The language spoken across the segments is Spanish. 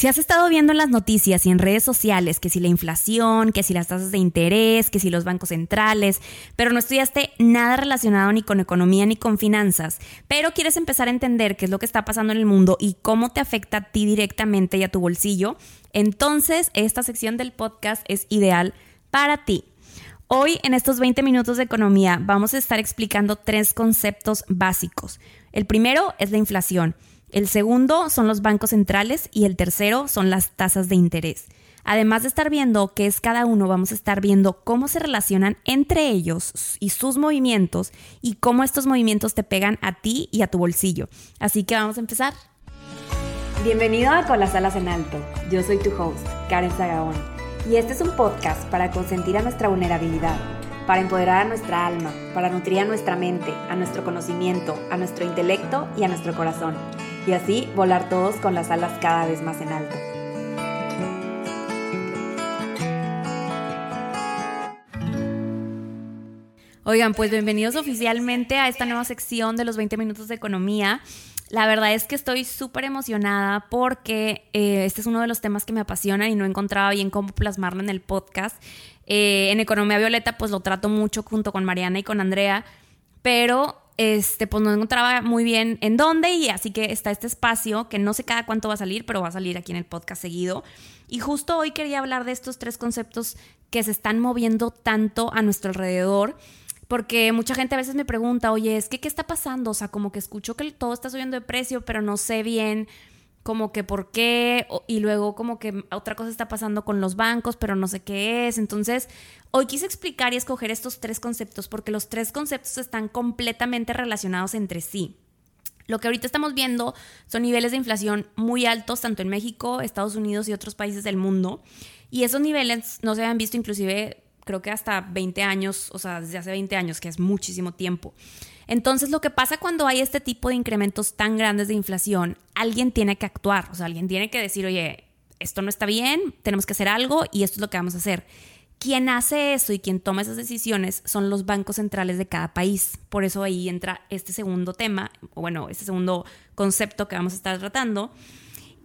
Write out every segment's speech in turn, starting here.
Si has estado viendo en las noticias y en redes sociales que si la inflación, que si las tasas de interés, que si los bancos centrales, pero no estudiaste nada relacionado ni con economía ni con finanzas, pero quieres empezar a entender qué es lo que está pasando en el mundo y cómo te afecta a ti directamente y a tu bolsillo, entonces esta sección del podcast es ideal para ti. Hoy en estos 20 minutos de economía vamos a estar explicando tres conceptos básicos. El primero es la inflación. El segundo son los bancos centrales y el tercero son las tasas de interés. Además de estar viendo qué es cada uno, vamos a estar viendo cómo se relacionan entre ellos y sus movimientos y cómo estos movimientos te pegan a ti y a tu bolsillo. Así que vamos a empezar. Bienvenido a Con las alas en alto. Yo soy tu host, Karen Zagaón, y este es un podcast para consentir a nuestra vulnerabilidad, para empoderar a nuestra alma, para nutrir a nuestra mente, a nuestro conocimiento, a nuestro intelecto y a nuestro corazón y así volar todos con las alas cada vez más en alto. Oigan, pues bienvenidos oficialmente a esta nueva sección de los 20 minutos de economía. La verdad es que estoy súper emocionada porque eh, este es uno de los temas que me apasionan y no encontraba bien cómo plasmarlo en el podcast. Eh, en Economía Violeta pues lo trato mucho junto con Mariana y con Andrea, pero este, pues no encontraba muy bien en dónde y así que está este espacio que no sé cada cuánto va a salir, pero va a salir aquí en el podcast seguido. Y justo hoy quería hablar de estos tres conceptos que se están moviendo tanto a nuestro alrededor. Porque mucha gente a veces me pregunta, oye, es que, ¿qué está pasando? O sea, como que escucho que todo está subiendo de precio, pero no sé bien como que por qué, y luego como que otra cosa está pasando con los bancos, pero no sé qué es. Entonces, hoy quise explicar y escoger estos tres conceptos porque los tres conceptos están completamente relacionados entre sí. Lo que ahorita estamos viendo son niveles de inflación muy altos, tanto en México, Estados Unidos y otros países del mundo. Y esos niveles no se habían visto inclusive, creo que hasta 20 años, o sea, desde hace 20 años, que es muchísimo tiempo. Entonces, lo que pasa cuando hay este tipo de incrementos tan grandes de inflación, alguien tiene que actuar, o sea, alguien tiene que decir, oye, esto no está bien, tenemos que hacer algo y esto es lo que vamos a hacer. Quien hace eso y quien toma esas decisiones son los bancos centrales de cada país. Por eso ahí entra este segundo tema, o bueno, este segundo concepto que vamos a estar tratando.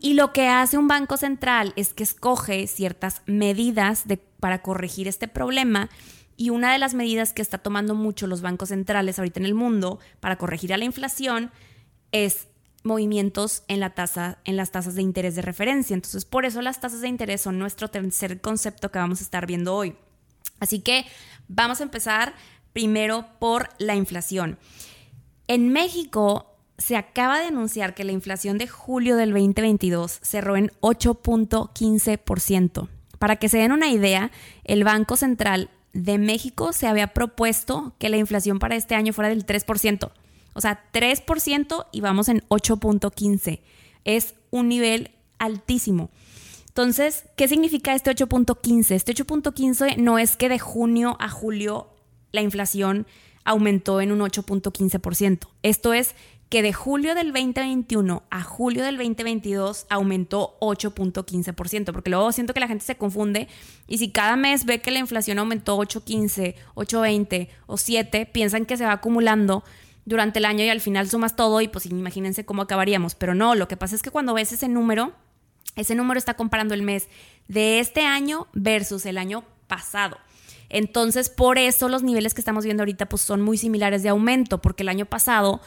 Y lo que hace un banco central es que escoge ciertas medidas para corregir este problema y una de las medidas que está tomando mucho los bancos centrales ahorita en el mundo para corregir a la inflación es movimientos en la tasa en las tasas de interés de referencia. Entonces, por eso las tasas de interés son nuestro tercer concepto que vamos a estar viendo hoy. Así que vamos a empezar primero por la inflación. En México se acaba de anunciar que la inflación de julio del 2022 cerró en 8.15%. Para que se den una idea, el Banco Central de México se había propuesto que la inflación para este año fuera del 3%. O sea, 3% y vamos en 8.15. Es un nivel altísimo. Entonces, ¿qué significa este 8.15? Este 8.15 no es que de junio a julio la inflación aumentó en un 8.15%. Esto es que de julio del 2021 a julio del 2022 aumentó 8.15%, porque luego siento que la gente se confunde y si cada mes ve que la inflación aumentó 8.15, 8.20 o 7, piensan que se va acumulando durante el año y al final sumas todo y pues imagínense cómo acabaríamos, pero no, lo que pasa es que cuando ves ese número, ese número está comparando el mes de este año versus el año pasado. Entonces, por eso los niveles que estamos viendo ahorita pues son muy similares de aumento, porque el año pasado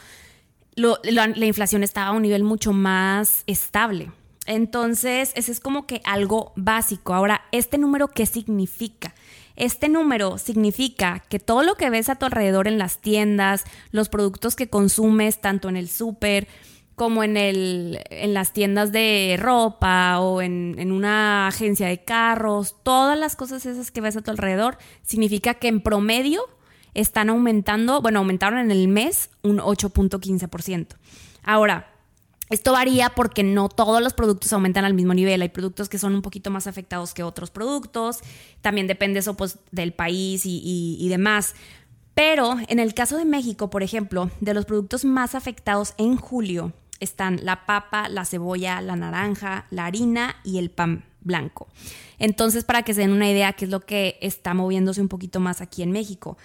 la, inflación estaba a un nivel mucho más estable. Entonces, ese es como que algo básico. Ahora, ¿este número qué significa? Este número significa que todo lo que ves a tu alrededor en las tiendas, los productos que consumes tanto en el súper como en, el, en las tiendas de ropa o en, en una agencia de carros, todas las cosas esas que ves a tu alrededor, significa que en promedio están aumentando, bueno, aumentaron en el mes un 8.15%. Ahora, esto varía porque no todos los productos aumentan al mismo nivel. Hay productos que son un poquito más afectados que otros productos. También depende eso pues, del país y, y demás. Pero en el caso de México, por ejemplo, de los productos más afectados en julio están la papa, la cebolla, la naranja, la harina y el pan blanco. Entonces, para que se den una idea qué es lo que está moviéndose un poquito más aquí en México.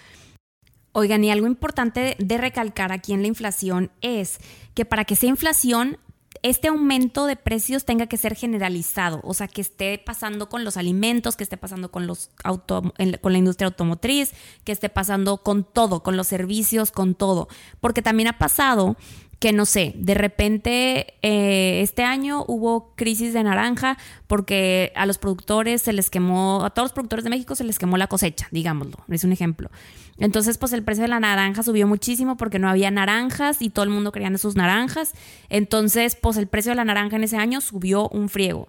Oigan, y algo importante de recalcar aquí en la inflación es que para que sea inflación este aumento de precios tenga que ser generalizado, o sea, que esté pasando con los alimentos, que esté pasando con, los auto, con la industria automotriz, que esté pasando con todo, con los servicios, con todo. Porque también ha pasado que no sé, de repente eh, este año hubo crisis de naranja porque a los productores se les quemó, a todos los productores de México se les quemó la cosecha, digámoslo, es un ejemplo. Entonces, pues el precio de la naranja subió muchísimo porque no había naranjas y todo el mundo quería sus naranjas. Entonces, pues el precio de la naranja en ese año subió un friego.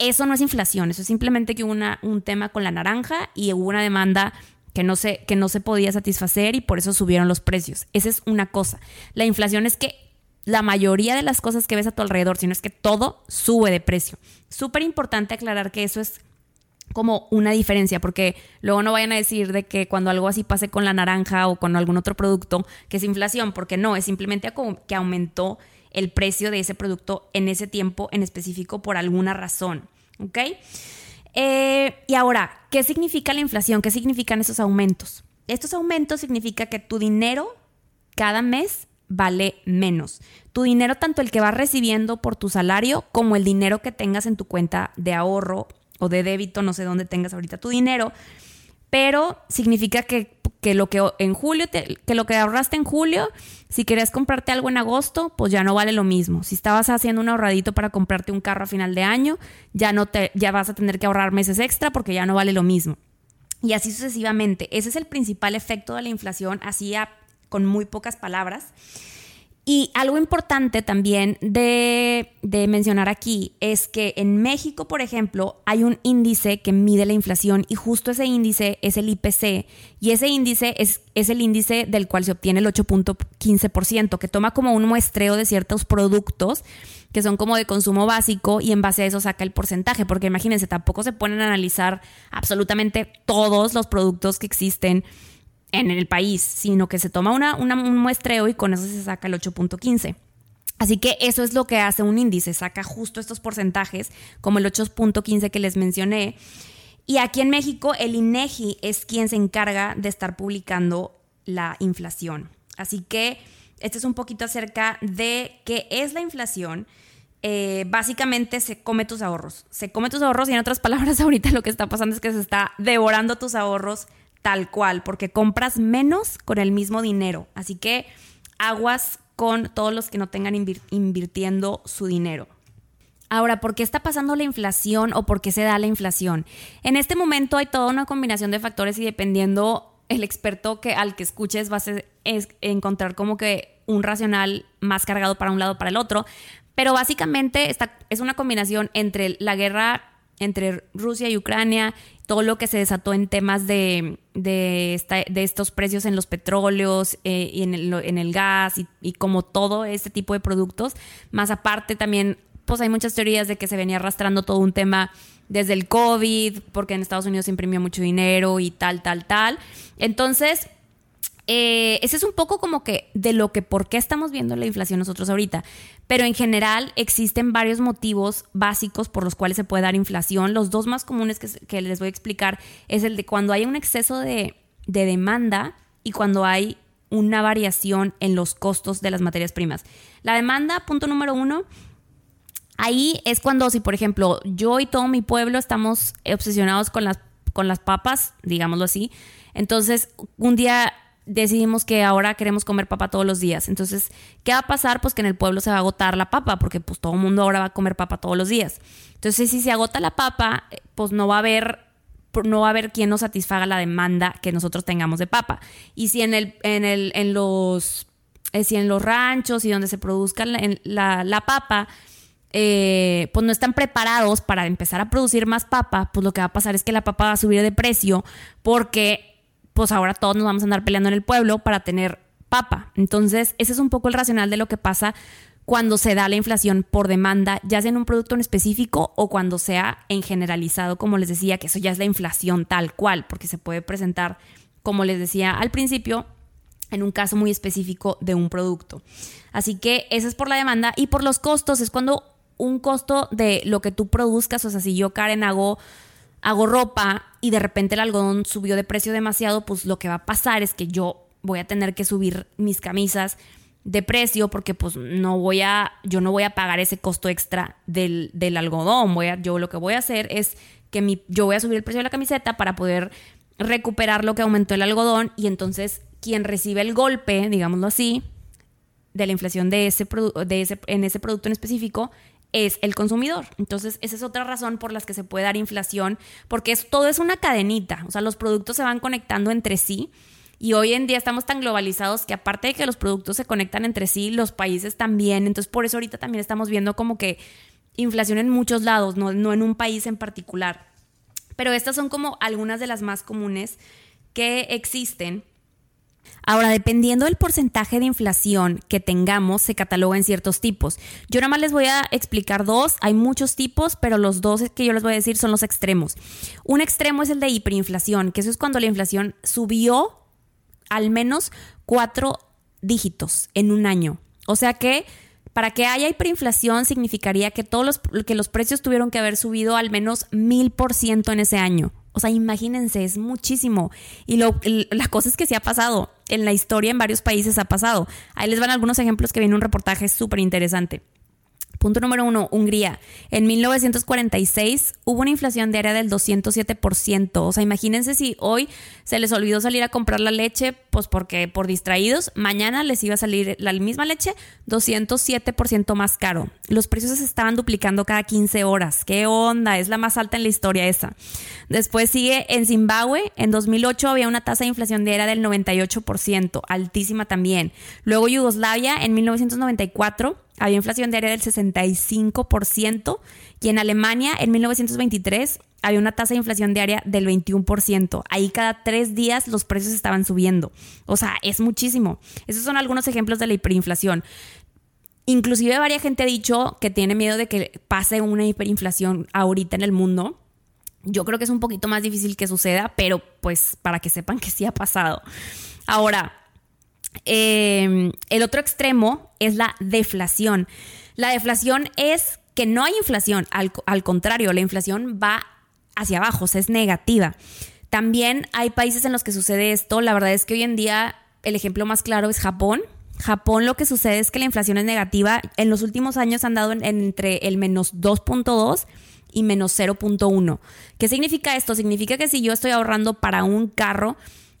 Eso no es inflación, eso es simplemente que hubo una, un tema con la naranja y hubo una demanda que no, se, que no se podía satisfacer y por eso subieron los precios. Esa es una cosa. La inflación es que la mayoría de las cosas que ves a tu alrededor, sino es que todo sube de precio. Súper importante aclarar que eso es como una diferencia, porque luego no vayan a decir de que cuando algo así pase con la naranja o con algún otro producto, que es inflación, porque no, es simplemente que aumentó el precio de ese producto en ese tiempo en específico por alguna razón. ¿Ok? Eh, y ahora, ¿qué significa la inflación? ¿Qué significan esos aumentos? Estos aumentos significa que tu dinero cada mes vale menos. Tu dinero, tanto el que vas recibiendo por tu salario como el dinero que tengas en tu cuenta de ahorro o de débito, no sé dónde tengas ahorita tu dinero, pero significa que, lo que en julio, que lo que ahorraste en julio, si querías comprarte algo en agosto, pues ya no vale lo mismo. Si estabas haciendo un ahorradito para comprarte un carro a final de año, ya no te, ya vas a tener que ahorrar meses extra porque ya no vale lo mismo. Y así sucesivamente. Ese es el principal efecto de la inflación, así con muy pocas palabras. Y algo importante también de, mencionar aquí es que en México, por ejemplo, hay un índice que mide la inflación y justo ese índice es el IPC y ese índice es, es el índice del cual se obtiene el 8.15%, que toma como un muestreo de ciertos productos que son como de consumo básico y en base a eso saca el porcentaje, porque imagínense, tampoco se ponen a analizar absolutamente todos los productos que existen en el país, sino que se toma una, un muestreo y con eso se saca el 8.15. Así que eso es lo que hace un índice, saca justo estos porcentajes, como el 8.15 que les mencioné. Y aquí en México el INEGI es quien se encarga de estar publicando la inflación. Así que este es un poquito acerca de qué es la inflación. Eh, básicamente se come tus ahorros. Se come tus ahorros y en otras palabras ahorita lo que está pasando es que se está devorando tus ahorros tal cual, porque compras menos con el mismo dinero. Así que aguas con todos los que no tengan invirtiendo su dinero. Ahora, ¿por qué está pasando la inflación o por qué se da la inflación? En este momento hay toda una combinación de factores y dependiendo el experto que al que escuches vas a encontrar como que un racional más cargado para un lado para el otro, pero básicamente esta es una combinación entre la guerra entre Rusia y Ucrania, todo lo que se desató en temas de, de, estos precios en los petróleos eh, y en el, en el gas y, y, como todo este tipo de productos. Más aparte también, pues hay muchas teorías de que se venía arrastrando todo un tema desde el COVID, porque en Estados Unidos se imprimió mucho dinero y tal, tal, tal. Entonces, eh, ese es un poco como que de lo que por qué estamos viendo la inflación nosotros ahorita. Pero en general existen varios motivos básicos por los cuales se puede dar inflación. Los dos más comunes que, les voy a explicar es el de cuando hay un exceso de, de demanda y cuando hay una variación en los costos de las materias primas. La demanda, punto número uno, ahí es cuando si por ejemplo yo y todo mi pueblo estamos obsesionados con las, con las papas, digámoslo así, entonces un día decidimos que ahora queremos comer papa todos los días. Entonces, ¿qué va a pasar? Pues que en el pueblo se va a agotar la papa, porque pues todo el mundo ahora va a comer papa todos los días. Entonces, si se agota la papa, eh, pues no va a haber no va a haber quien nos satisfaga la demanda que nosotros tengamos de papa. Y si en el, en el, en los, eh, si en los ranchos y donde se produzca la, la, papa, eh, pues no están preparados para empezar a producir más papa, pues lo que va a pasar es que la papa va a subir de precio porque pues ahora todos nos vamos a andar peleando en el pueblo para tener papa. Entonces, ese es un poco el racional de lo que pasa cuando se da la inflación por demanda, ya sea en un producto en específico o cuando sea en generalizado, como les decía, que eso ya es la inflación tal cual, porque se puede presentar, como les decía al principio, en un caso muy específico de un producto. Así que eso es por la demanda y por los costos, es cuando un costo de lo que tú produzcas, o sea, si yo, Karen, hago hago ropa y de repente el algodón subió de precio demasiado, pues lo que va a pasar es que yo voy a tener que subir mis camisas de precio porque pues no voy a, yo no voy a pagar ese costo extra del, del algodón. Voy a, yo lo que voy a hacer es que mi, yo voy a subir el precio de la camiseta para poder recuperar lo que aumentó el algodón y entonces quien recibe el golpe, digámoslo así, de la inflación de ese, de ese, en ese producto en específico es el consumidor. Entonces, esa es otra razón por la que se puede dar inflación, porque es, todo es una cadenita, o sea, los productos se van conectando entre sí y hoy en día estamos tan globalizados que aparte de que los productos se conectan entre sí, los países también. Entonces, por eso ahorita también estamos viendo como que inflación en muchos lados, no, no en un país en particular. Pero estas son como algunas de las más comunes que existen. Ahora, dependiendo del porcentaje de inflación que tengamos, se cataloga en ciertos tipos. Yo nada más les voy a explicar dos. Hay muchos tipos, pero los dos que yo les voy a decir son los extremos. Un extremo es el de hiperinflación, que eso es cuando la inflación subió al menos cuatro dígitos en un año. O sea que para que haya hiperinflación significaría que todos los, que los precios tuvieron que haber subido al menos mil por ciento en ese año. O sea, imagínense, es muchísimo. Y lo, la cosa es que sí ha pasado. En la historia en varios países ha pasado. Ahí les van algunos ejemplos que viene un reportaje súper interesante. Punto número uno, Hungría. En 1946 hubo una inflación diaria del 207%. O sea, imagínense si hoy se les olvidó salir a comprar la leche, pues porque por distraídos, mañana les iba a salir la misma leche 207% más caro. Los precios se estaban duplicando cada 15 horas. ¿Qué onda? Es la más alta en la historia esa. Después sigue en Zimbabue. En 2008 había una tasa de inflación diaria del 98%, altísima también. Luego Yugoslavia en 1994 había inflación diaria del 65% y en Alemania en 1923 había una tasa de inflación diaria del 21%. Ahí cada tres días los precios estaban subiendo. O sea, es muchísimo. Esos son algunos ejemplos de la hiperinflación. Inclusive varias gente ha dicho que tiene miedo de que pase una hiperinflación ahorita en el mundo. Yo creo que es un poquito más difícil que suceda, pero pues para que sepan que sí ha pasado. Ahora, Em, el otro extremo es la deflación. La deflación es que no hay inflación, al, contrario, la inflación va hacia abajo, es negativa. También hay países en los que sucede esto. La verdad es que hoy en día el ejemplo más claro es Japón. Japón lo que sucede es que la inflación es negativa. En los últimos años han dado entre el menos 2.2 y menos 0.1. ¿Qué significa esto? Significa que si yo estoy ahorrando para un carro,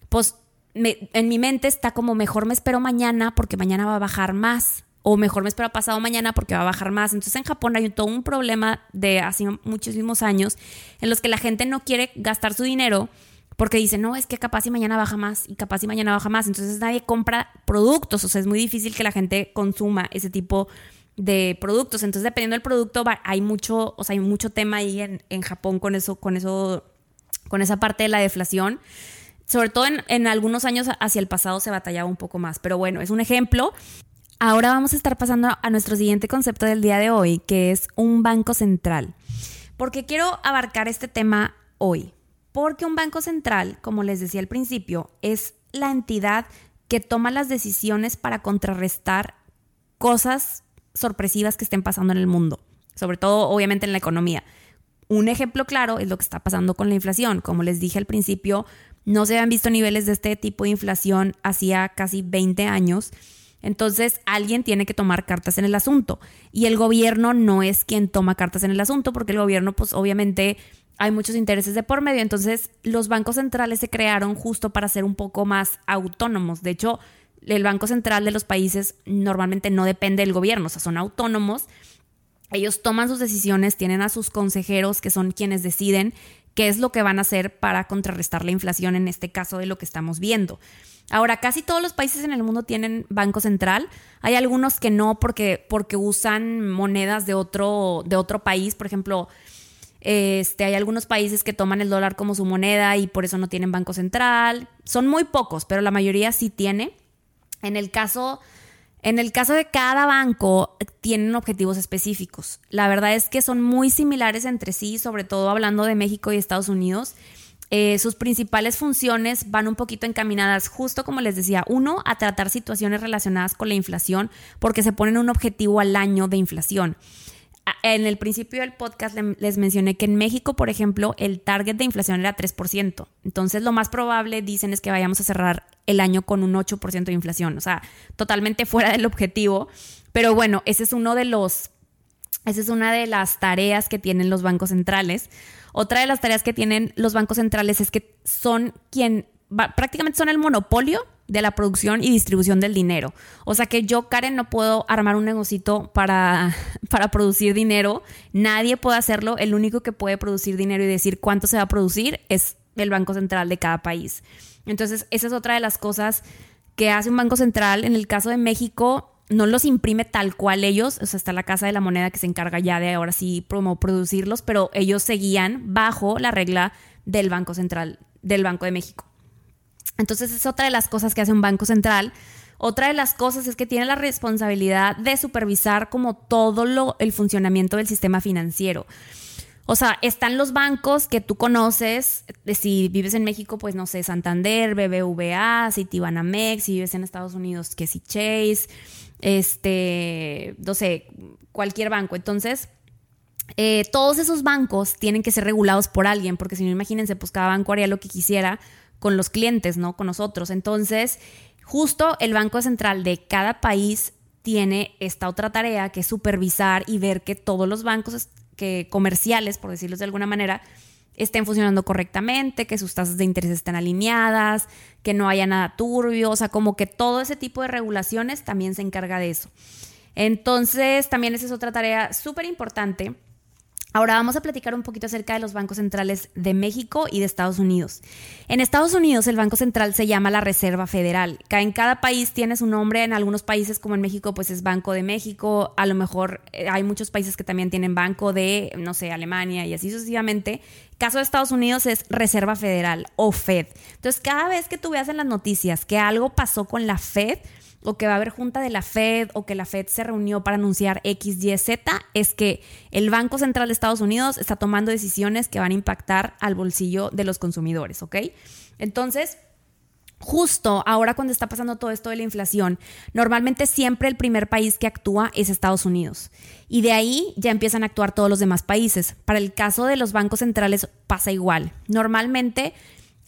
pues en mi mente está como mejor me espero mañana porque mañana va a bajar más o mejor me espero pasado mañana porque va a bajar más. Entonces en Japón hay todo un problema de hace muchísimos años en los que la gente no quiere gastar su dinero porque dice, no, es que capaz y mañana baja más y capaz y mañana baja más. Entonces nadie compra productos, o sea, es muy difícil que la gente consuma ese tipo de productos. Entonces dependiendo del producto hay mucho, o sea, hay mucho tema ahí en, en Japón con eso, con eso, con esa parte de la deflación sobre todo en, algunos años hacia el pasado se batallaba un poco más, pero bueno, es un ejemplo. Ahora vamos a estar pasando a nuestro siguiente concepto del día de hoy, que es un banco central. ¿Por qué quiero abarcar este tema hoy? Porque un banco central, como les decía al principio, es la entidad que toma las decisiones para contrarrestar cosas sorpresivas que estén pasando en el mundo, sobre todo obviamente en la economía. Un ejemplo claro es lo que está pasando con la inflación. Como les dije al principio, no se habían visto niveles de este tipo de inflación hacía casi 20 años. Entonces alguien tiene que tomar cartas en el asunto y el gobierno no es quien toma cartas en el asunto porque el gobierno pues obviamente hay muchos intereses de por medio. Entonces los bancos centrales se crearon justo para ser un poco más autónomos. De hecho, el Banco Central de los países normalmente no depende del gobierno, o sea, son autónomos. Ellos toman sus decisiones, tienen a sus consejeros que son quienes deciden qué es lo que van a hacer para contrarrestar la inflación en este caso de lo que estamos viendo. Ahora, casi todos los países en el mundo tienen banco central. Hay algunos que no porque, porque usan monedas de otro, de otro país. Por ejemplo, este, hay algunos países que toman el dólar como su moneda y por eso no tienen banco central. Son muy pocos, pero la mayoría sí tiene. En el caso en el caso de cada banco, tienen objetivos específicos. La verdad es que son muy similares entre sí, sobre todo hablando de México y Estados Unidos. Eh, sus principales funciones van un poquito encaminadas, justo como les decía, uno, a tratar situaciones relacionadas con la inflación, porque se ponen un objetivo al año de inflación. En el principio del podcast les mencioné que en México, por ejemplo, el target de inflación era 3%. Entonces, lo más probable, dicen, es que vayamos a cerrar el año con un 8% de inflación, o sea, totalmente fuera del objetivo. Pero bueno, ese es uno de los, esa es una de las tareas que tienen los bancos centrales. Otra de las tareas que tienen los bancos centrales es que son quien, prácticamente son el monopolio de la producción y distribución del dinero. O sea que yo, Karen, no puedo armar un negocito para, para producir dinero. Nadie puede hacerlo. El único que puede producir dinero y decir cuánto se va a producir es el Banco Central de cada país. Entonces, esa es otra de las cosas que hace un Banco Central. En el caso de México, no los imprime tal cual ellos, o sea, está la Casa de la Moneda que se encarga ya de ahora sí producirlos, pero ellos seguían bajo la regla del Banco Central, del Banco de México. Entonces es otra de las cosas que hace un Banco Central. Otra de las cosas es que tiene la responsabilidad de supervisar como todo lo, el funcionamiento del sistema financiero. O sea, están los bancos que tú conoces, si vives en México, pues no sé, Santander, BBVA, Citibanamex, si vives en Estados Unidos, que si Chase, este, no sé, cualquier banco. Entonces, eh, todos esos bancos tienen que ser regulados por alguien, porque si no, imagínense, pues cada banco haría lo que quisiera con los clientes, ¿no? Con nosotros. Entonces, justo el Banco Central de cada país tiene esta otra tarea que es supervisar y ver que todos los bancos que comerciales, por decirlo de alguna manera, estén funcionando correctamente, que sus tasas de interés estén alineadas, que no haya nada turbio, o sea, como que todo ese tipo de regulaciones también se encarga de eso. Entonces, también esa es otra tarea súper importante Ahora vamos a platicar un poquito acerca de los bancos centrales de México y de Estados Unidos. En Estados Unidos el Banco Central se llama la Reserva Federal. En cada país tiene su nombre, en algunos países como en México pues es Banco de México, a lo mejor eh, hay muchos países que también tienen Banco de, no sé, Alemania y así sucesivamente. Caso de Estados Unidos es Reserva Federal o Fed. Entonces cada vez que tú veas en las noticias que algo pasó con la Fed, o que va a haber junta de la Fed o que la Fed se reunió para anunciar X, Y, Z, es que el Banco Central de Estados Unidos está tomando decisiones que van a impactar al bolsillo de los consumidores, ¿ok? Entonces, justo ahora cuando está pasando todo esto de la inflación, normalmente siempre el primer país que actúa es Estados Unidos. Y de ahí ya empiezan a actuar todos los demás países. Para el caso de los bancos centrales pasa igual. Normalmente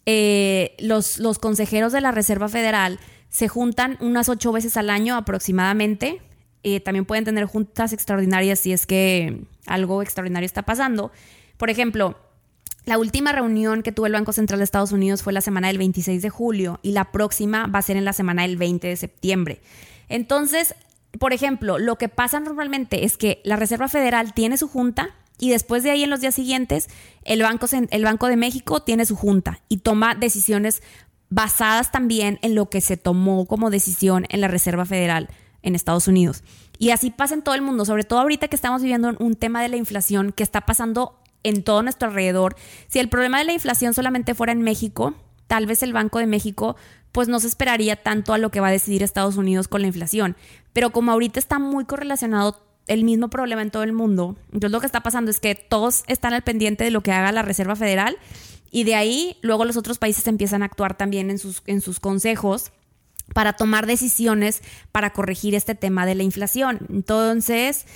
eh, los, los consejeros de la Reserva Federal se juntan unas ocho veces al año aproximadamente. Eh, también pueden tener juntas extraordinarias si es que algo extraordinario está pasando. Por ejemplo, la última reunión que tuvo el Banco Central de Estados Unidos fue la semana del 26 de julio y la próxima va a ser en la semana del 20 de septiembre. Entonces, por ejemplo, lo que pasa normalmente es que la Reserva Federal tiene su junta y después de ahí en los días siguientes el Banco, el Banco de México tiene su junta y toma decisiones basadas también en lo que se tomó como decisión en la Reserva Federal en Estados Unidos. Y así pasa en todo el mundo, sobre todo ahorita que estamos viviendo un tema de la inflación que está pasando en todo nuestro alrededor. Si el problema de la inflación solamente fuera en México, tal vez el Banco de México pues no se esperaría tanto a lo que va a decidir Estados Unidos con la inflación. Pero como ahorita está muy correlacionado el mismo problema en todo el mundo, entonces lo que está pasando es que todos están al pendiente de lo que haga la Reserva Federal y de ahí luego los otros países empiezan a actuar también en sus, en sus consejos para tomar decisiones para corregir este tema de la inflación. Entonces,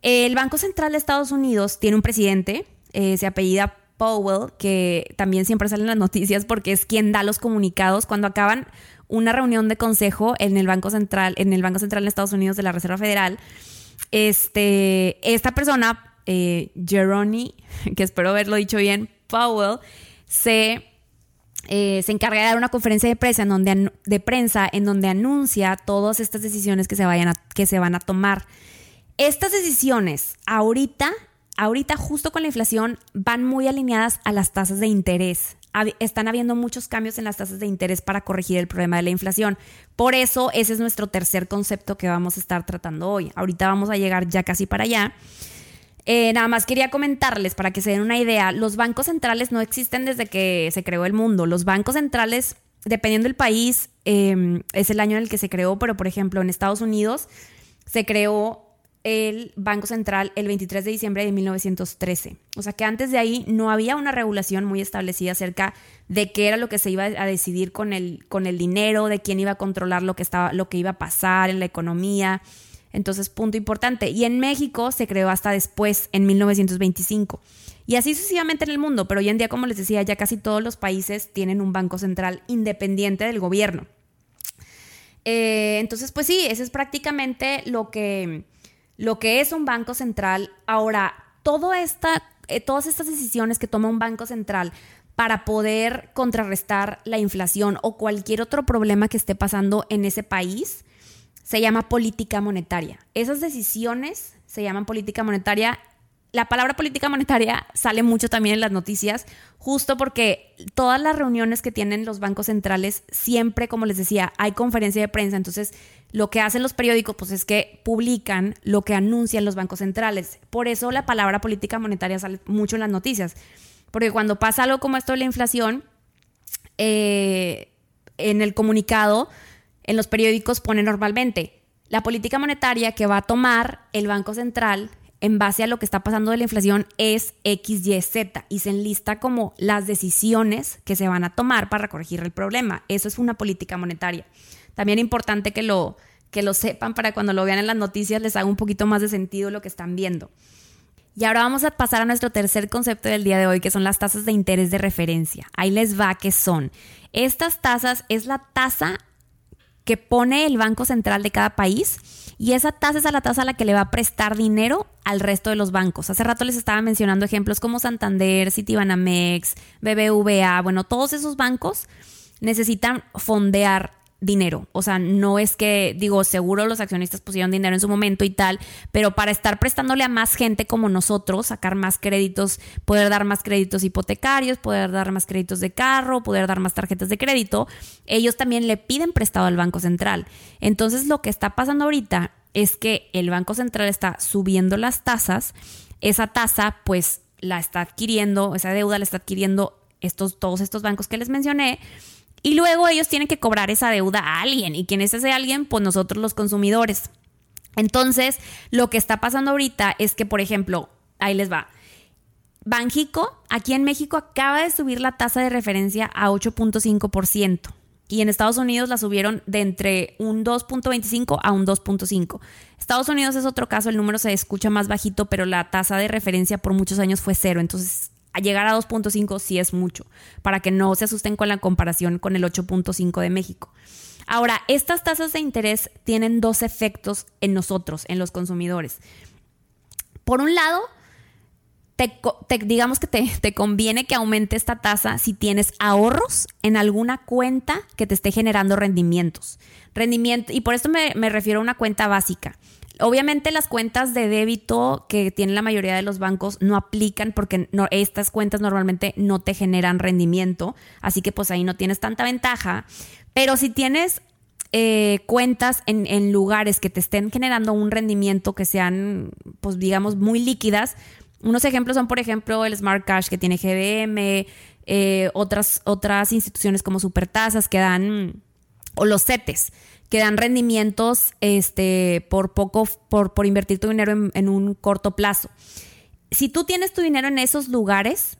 el Banco Central de Estados Unidos tiene un presidente, eh, se apellida Powell, que también siempre sale en las noticias porque es quien da los comunicados cuando acaban una reunión de consejo en el Banco Central, en el Banco Central de Estados Unidos de la Reserva Federal. Este, esta persona, eh, que espero haberlo dicho bien, Powell, se, eh, se encarga de dar una conferencia de prensa, en donde, de prensa en donde anuncia todas estas decisiones que se, vayan que se van a tomar. Estas decisiones ahorita, ahorita justo con la inflación, van muy alineadas a las tasas de interés. Están habiendo muchos cambios en las tasas de interés para corregir el problema de la inflación. Por eso ese es nuestro tercer concepto que vamos a estar tratando hoy. Ahorita vamos a llegar ya casi para allá. Eh, nada más quería comentarles para que se den una idea, los bancos centrales no existen desde que se creó el mundo. Los bancos centrales, dependiendo del país, em, es el año en el que se creó, pero por ejemplo en Estados Unidos se creó el Banco Central el 23 de diciembre de 1913. O sea que antes de ahí no había una regulación muy establecida acerca de qué era lo que se iba a decidir con el, con el dinero, de quién iba a controlar lo que, estaba, lo que iba a pasar en la economía. Entonces, punto importante. Y en México se creó hasta después, en 1925. Y así sucesivamente en el mundo, pero hoy en día, como les decía, ya casi todos los países tienen un banco central independiente del gobierno. eh, entonces, pues sí, eso es prácticamente lo que, lo que es un banco central. Ahora, esta, eh, todas estas decisiones que toma un banco central para poder contrarrestar la inflación o cualquier otro problema que esté pasando en ese país, se llama política monetaria. Esas decisiones se llaman política monetaria la palabra política monetaria sale mucho también en las noticias, justo porque todas las reuniones que tienen los bancos centrales, siempre, como les decía, hay conferencia de prensa. Entonces, lo que hacen los periódicos, pues es que publican lo que anuncian los bancos centrales. Por eso la palabra política monetaria sale mucho en las noticias. Porque cuando pasa algo como esto de la inflación, eh, en el comunicado, en los periódicos pone normalmente la política monetaria que va a tomar el Banco Central en base a lo que está pasando de la inflación es X, Y, Z y se enlista como las decisiones que se van a tomar para corregir el problema. Eso es una política monetaria. También importante que lo, que lo sepan para cuando lo vean en las noticias les haga un poquito más de sentido lo que están viendo. Y ahora vamos a pasar a nuestro tercer concepto del día de hoy, que son las tasas de interés de referencia. Ahí les va que son. Estas tasas es la tasa que pone el Banco Central de cada país y esa tasa es a la tasa a la que le va a prestar dinero al resto de los bancos. Hace rato les estaba mencionando ejemplos como Santander, Citibanamex, BBVA, bueno, todos esos bancos necesitan fondear dinero. O sea, no es que, digo, seguro los accionistas pusieron dinero en su momento y tal, pero para estar prestándole a más gente como nosotros, sacar más créditos, poder dar más créditos hipotecarios, poder dar más créditos de carro, poder dar más tarjetas de crédito, ellos también le piden prestado al Banco Central. Entonces, lo que está pasando ahorita es que el Banco Central está subiendo las tasas, esa tasa pues la está adquiriendo, esa deuda la está adquiriendo estos, todos estos bancos que les mencioné, y luego ellos tienen que cobrar esa deuda a alguien. ¿Y quién es ese alguien? Pues nosotros los consumidores. Entonces, lo que está pasando ahorita es que, por ejemplo, ahí les va. Banjico, aquí en México, acaba de subir la tasa de referencia a 8.5%. Y en Estados Unidos la subieron de entre un 2.25 a un 2.5. Estados Unidos es otro caso, el número se escucha más bajito, pero la tasa de referencia por muchos años fue cero. Entonces llegar a 2.5 sí es mucho, para que no se asusten con la comparación con el 8.5 de México. Ahora, estas tasas de interés tienen dos efectos en nosotros, en los consumidores. Por un lado, digamos que te, conviene que aumente esta tasa si tienes ahorros en alguna cuenta que te esté generando rendimientos. Rendimiento, y por esto me refiero a una cuenta básica. Obviamente las cuentas de débito que tienen la mayoría de los bancos no aplican porque estas cuentas normalmente no te generan rendimiento, así que pues ahí no tienes tanta ventaja. Pero si tienes eh, cuentas en, lugares que te estén generando un rendimiento que sean, pues digamos, muy líquidas, unos ejemplos son, por ejemplo, el Smart Cash que tiene GBM, eh, otras, otras instituciones como Supertasas que dan, o los CETES que dan rendimientos este, por poco, por, por invertir tu dinero en, un corto plazo. Si tú tienes tu dinero en esos lugares,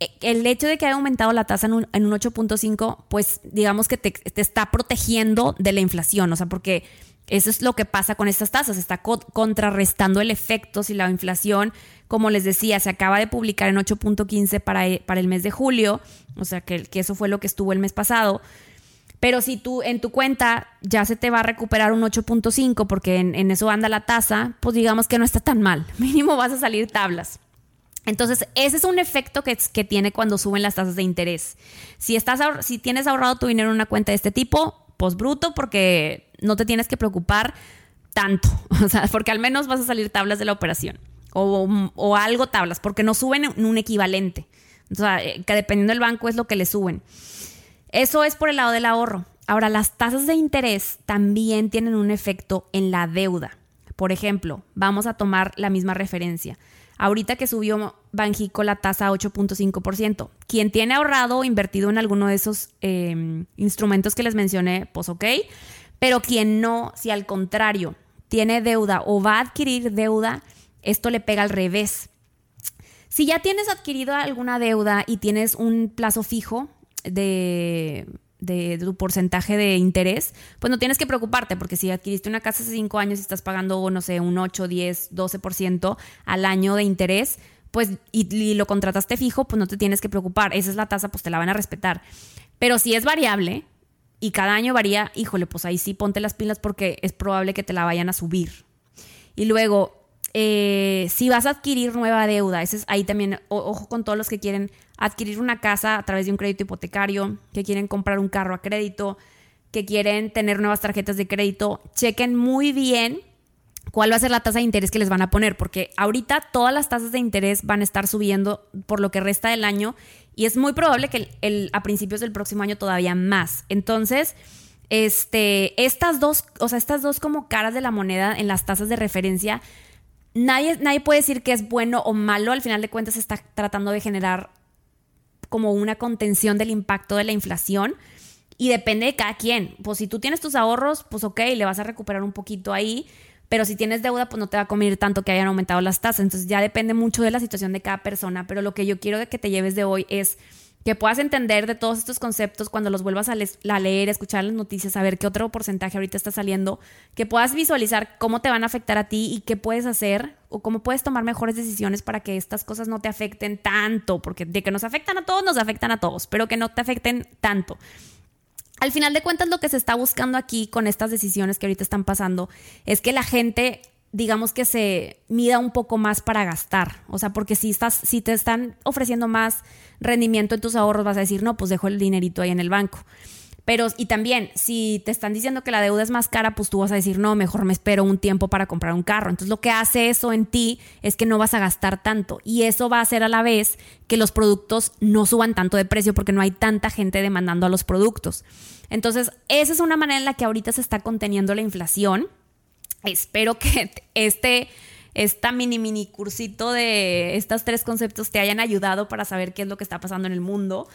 e, el hecho de que haya aumentado la tasa en un, 8.5, pues digamos que te, te, está protegiendo de la inflación, o sea, porque eso es lo que pasa con estas tasas, está contrarrestando el efecto si la inflación, como les decía, se acaba de publicar en 8.15 para, para el mes de julio, o sea, que, que eso fue lo que estuvo el mes pasado. Pero si tú en tu cuenta ya se te va a recuperar un 8.5 porque en, eso anda la tasa, pues digamos que no está tan mal. Mínimo vas a salir tablas. Entonces, ese es un efecto que, tiene cuando suben las tasas de interés. Si, estás, si tienes ahorrado tu dinero en una cuenta de este tipo, pues bruto, porque no te tienes que preocupar tanto. O sea, porque al menos vas a salir tablas de la operación. O, o algo tablas, porque no suben un equivalente. O sea, eh, que dependiendo del banco es lo que le suben. Eso es por el lado del ahorro. Ahora, las tasas de interés también tienen un efecto en la deuda. Por ejemplo, vamos a tomar la misma referencia. Ahorita que subió Banjico la tasa a 8.5%, quien tiene ahorrado o invertido en alguno de esos em, instrumentos que les mencioné, pues ok, pero quien no, si al contrario tiene deuda o va a adquirir deuda, esto le pega al revés. Si ya tienes adquirido alguna deuda y tienes un plazo fijo, de, tu porcentaje de interés, pues no tienes que preocuparte, porque si adquiriste una casa hace 5 años y estás pagando, no sé, un 8, 10, 12% al año de interés, pues y, lo contrataste fijo, pues no te tienes que preocupar. Esa es la tasa, pues te la van a respetar. Pero si es variable, y cada año varía, híjole, pues ahí sí ponte las pilas porque es probable que te la vayan a subir. Y luego, eh, si vas a adquirir nueva deuda, ese es ahí también, ojo con todos los que quieren adquirir una casa a través de un crédito hipotecario, que quieren comprar un carro a crédito, que quieren tener nuevas tarjetas de crédito, chequen muy bien cuál va a ser la tasa de interés que les van a poner, porque ahorita todas las tasas de interés van a estar subiendo por lo que resta del año y es muy probable que a principios del próximo año todavía más. Entonces, este, estas dos, o sea, estas dos como caras de la moneda en las tasas de referencia, nadie, nadie puede decir que es bueno o malo, al final de cuentas está tratando de generar como una contención del impacto de la inflación. Y depende de cada quien. Pues si tú tienes tus ahorros, pues ok, le vas a recuperar un poquito ahí pero si tienes deuda, pues no te va a comer tanto que hayan aumentado las tasas. Entonces ya depende mucho de la situación de cada persona, pero lo que yo quiero que te lleves de hoy es que puedas entender de todos estos conceptos cuando los vuelvas a, leer, escuchar las noticias, saber qué otro porcentaje ahorita está saliendo, que puedas visualizar cómo te van a afectar a ti y qué puedes hacer o cómo puedes tomar mejores decisiones para que estas cosas no te afecten tanto, porque de que nos afectan a todos, nos afectan a todos, pero que no te afecten tanto. Al final de cuentas lo que se está buscando aquí con estas decisiones que ahorita están pasando es que la gente digamos que se mida un poco más para gastar, o sea, porque si estás si te están ofreciendo más rendimiento en tus ahorros vas a decir, "No, pues dejo el dinerito ahí en el banco." Pero, y también, si te están diciendo que la deuda es más cara, pues tú vas a decir, no, mejor me espero un tiempo para comprar un carro. Entonces, lo que hace eso en ti es que no vas a gastar tanto. Y eso va a hacer a la vez que los productos no suban tanto de precio porque no hay tanta gente demandando a los productos. Entonces, esa es una manera en la que ahorita se está conteniendo la inflación. Espero que este esta mini mini cursito de estos tres conceptos te hayan ayudado para saber qué es lo que está pasando en el mundo.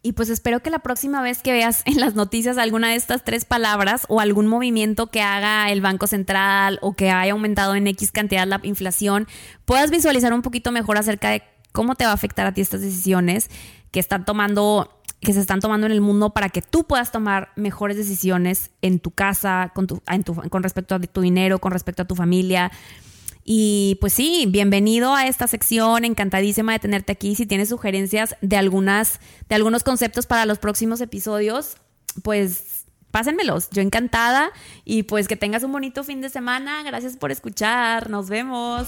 Y pues espero que la próxima vez que veas en las noticias alguna de estas tres palabras o algún movimiento que haga el Banco Central o que haya aumentado en X cantidad la inflación, puedas visualizar un poquito mejor acerca de cómo te va a afectar a ti estas decisiones que están tomando que se están tomando en el mundo para que tú puedas tomar mejores decisiones en tu casa, con, tu, con respecto a tu dinero, con respecto a tu familia, y pues sí, bienvenido a esta sección, encantadísima de tenerte aquí. Si tienes sugerencias de algunas, de algunos conceptos para los próximos episodios, pues pásenmelos. Yo encantada y pues que tengas un bonito fin de semana. Gracias por escuchar. Nos vemos.